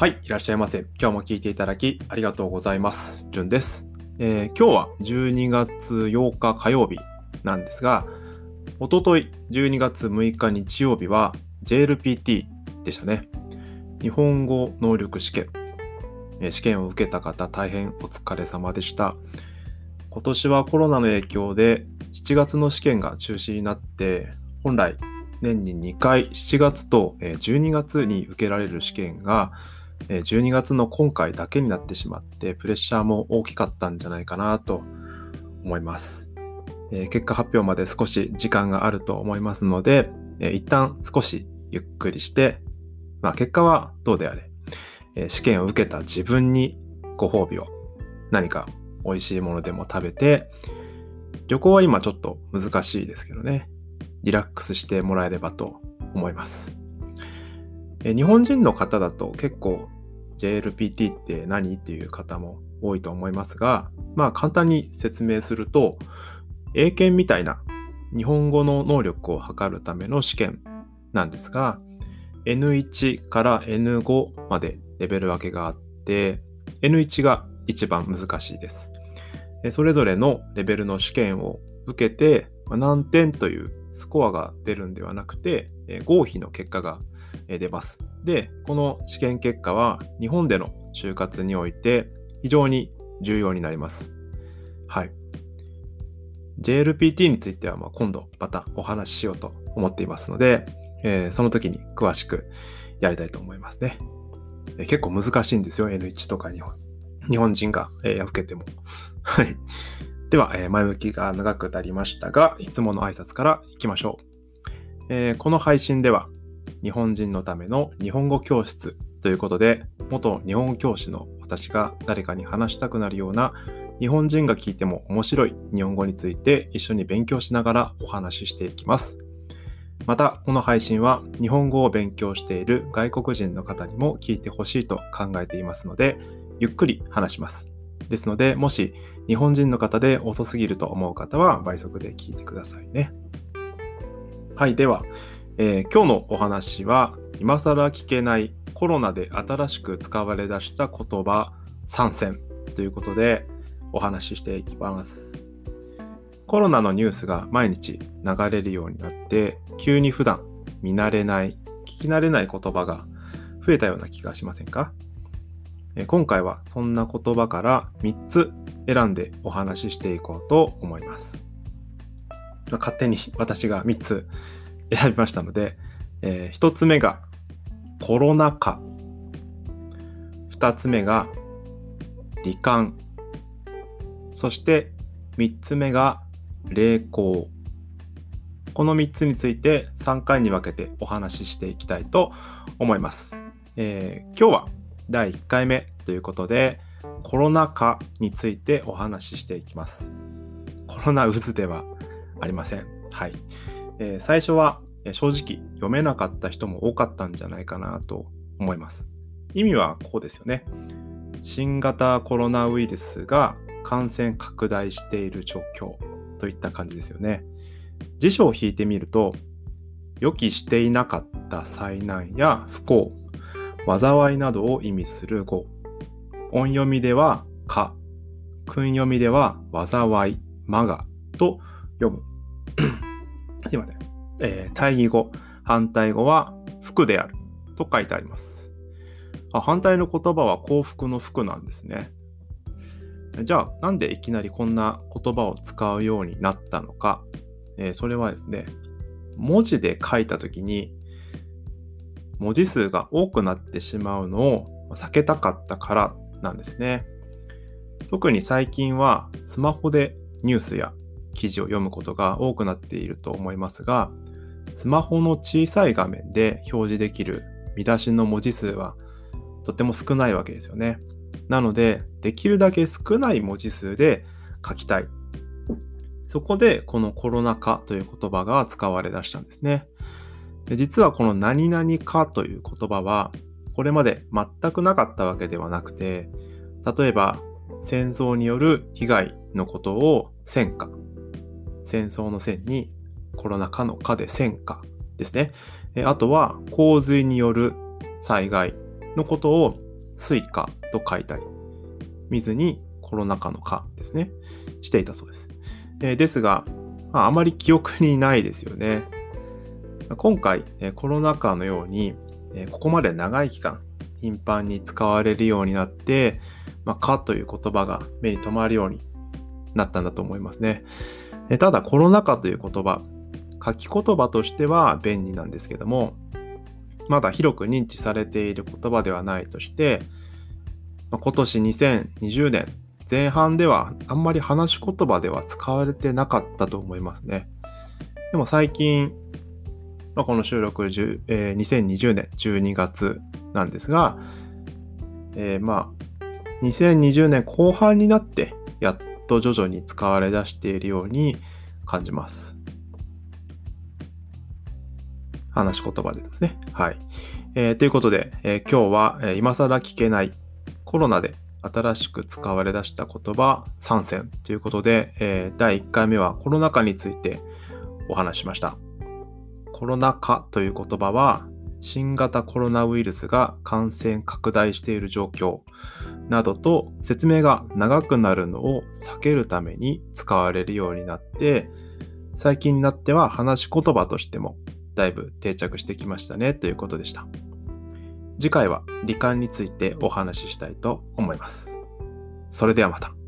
はい、いらっしゃいませ。今日も聞いていただきありがとうございます。じゅんです。えー、今日は12月8日火曜日なんですが、おととい12月6日日曜日は JLPT でしたね。日本語能力試験。えー、試験を受けた方大変お疲れ様でした。今年はコロナの影響で7月の試験が中止になって、本来年に2回7月と12月に受けられる試験が12月の今回だけになってしまってプレッシャーも大きかったんじゃないかなと思います。結果発表まで少し時間があると思いますので一旦少しゆっくりして、まあ、結果はどうであれ試験を受けた自分にご褒美を何か美味しいものでも食べて旅行は今ちょっと難しいですけどねリラックスしてもらえればと思います。日本人の方だと結構 JLPT って何っていう方も多いと思いますが、まあ簡単に説明すると、英検みたいな日本語の能力を測るための試験なんですが、N1 から N5 までレベル分けがあって、N1 が一番難しいです。それぞれのレベルの試験を受けて、何点というスコアが出るんではなくて、合否の結果が出ます。で、この試験結果は日本での就活において非常に重要になります。はい。JLPT についてはま今度またお話ししようと思っていますので、えー、その時に詳しくやりたいと思いますね。えー、結構難しいんですよ、N1 とか日本日本人が、えー、受けても。はい。では、えー、前向きが長くなりましたが、いつもの挨拶からいきましょう。えー、この配信では、日本人のための日本語教室ということで、元日本語教師の私が誰かに話したくなるような日本人が聞いても面白い日本語について一緒に勉強しながらお話ししていきます。また、この配信は日本語を勉強している外国人の方にも聞いてほしいと考えていますので、ゆっくり話します。ですので、もし日本人の方で遅すぎると思う方は倍速で聞いてくださいね。はい、では、えー、今日のお話は今更聞けないコロナで新しく使われ出した言葉参戦ということでお話ししていきます。コロナのニュースが毎日流れるようになって急に普段見慣れない聞き慣れない言葉が増えたような気がしませんか？今回はそんな言葉から3つ選んでお話ししていこうと思います。勝手に私が3つ選びましたので、えー、1つ目がコロナ禍。2つ目が罹患。そして3つ目が霊行この3つについて3回に分けてお話ししていきたいと思います、えー、今日は第1回目ということでコロナ禍についてお話ししていきます。コロナ渦ではありません。はい。えー、最初は正直読めなかった人も多かったんじゃないかなと思います。意味はこうですよね。新型コロナウイルスが感染拡大している状況といった感じですよね。辞書を引いてみると、予期していなかった災難や不幸、災いなどを意味する語。音読みでは、か、訓読みでは、災い、まがと読む。えー、対義語、反対語は福であると書いてあります。あ反対の言葉は幸福の福なんですね。じゃあ、なんでいきなりこんな言葉を使うようになったのか、えー、それはですね、文字で書いたときに、文字数が多くなってしまうのを避けたかったからなんですね。特に最近はスマホでニュースや記事を読むことが多くなっていると思いますが、スマホの小さい画面で表示できる見出しの文字数はとても少ないわけですよね。なので、できるだけ少ない文字数で書きたい。そこでこのコロナ禍という言葉が使われ出したんですね。で実はこの何々かという言葉はこれまで全くなかったわけではなくて、例えば戦争による被害のことを戦火、戦争の戦にコロナ禍の禍で戦火ですね。あとは洪水による災害のことを水禍と書いたり、水にコロナ禍の禍ですね、していたそうです。え、ですが、あ、まり記憶にないですよね。今回、コロナ禍のように、ここまで長い期間頻繁に使われるようになって、まあ、かという言葉が目に留まるようになったんだと思いますね。ただ、コロナ禍という言葉、書き言葉としては便利なんですけども、まだ広く認知されている言葉ではないとして、今年2020年前半ではあんまり話し言葉では使われてなかったと思いますね。でも最近、まあ、この収録、えー、2020年12月なんですが、えー、まあ、2020年後半になってやっと徐々に使われ出しているように感じます。話し言葉でですね。はい。えー、ということで、えー、今日は、えー、今更聞けないコロナで新しく使われ出した言葉3選ということで、えー、第1回目はコロナ禍についてお話しました。コロナ禍という言葉は新型コロナウイルスが感染拡大している状況などと説明が長くなるのを避けるために使われるようになって最近になっては話し言葉としてもだいぶ定着してきましたねということでした。次回は罹患についてお話ししたいと思います。それではまた。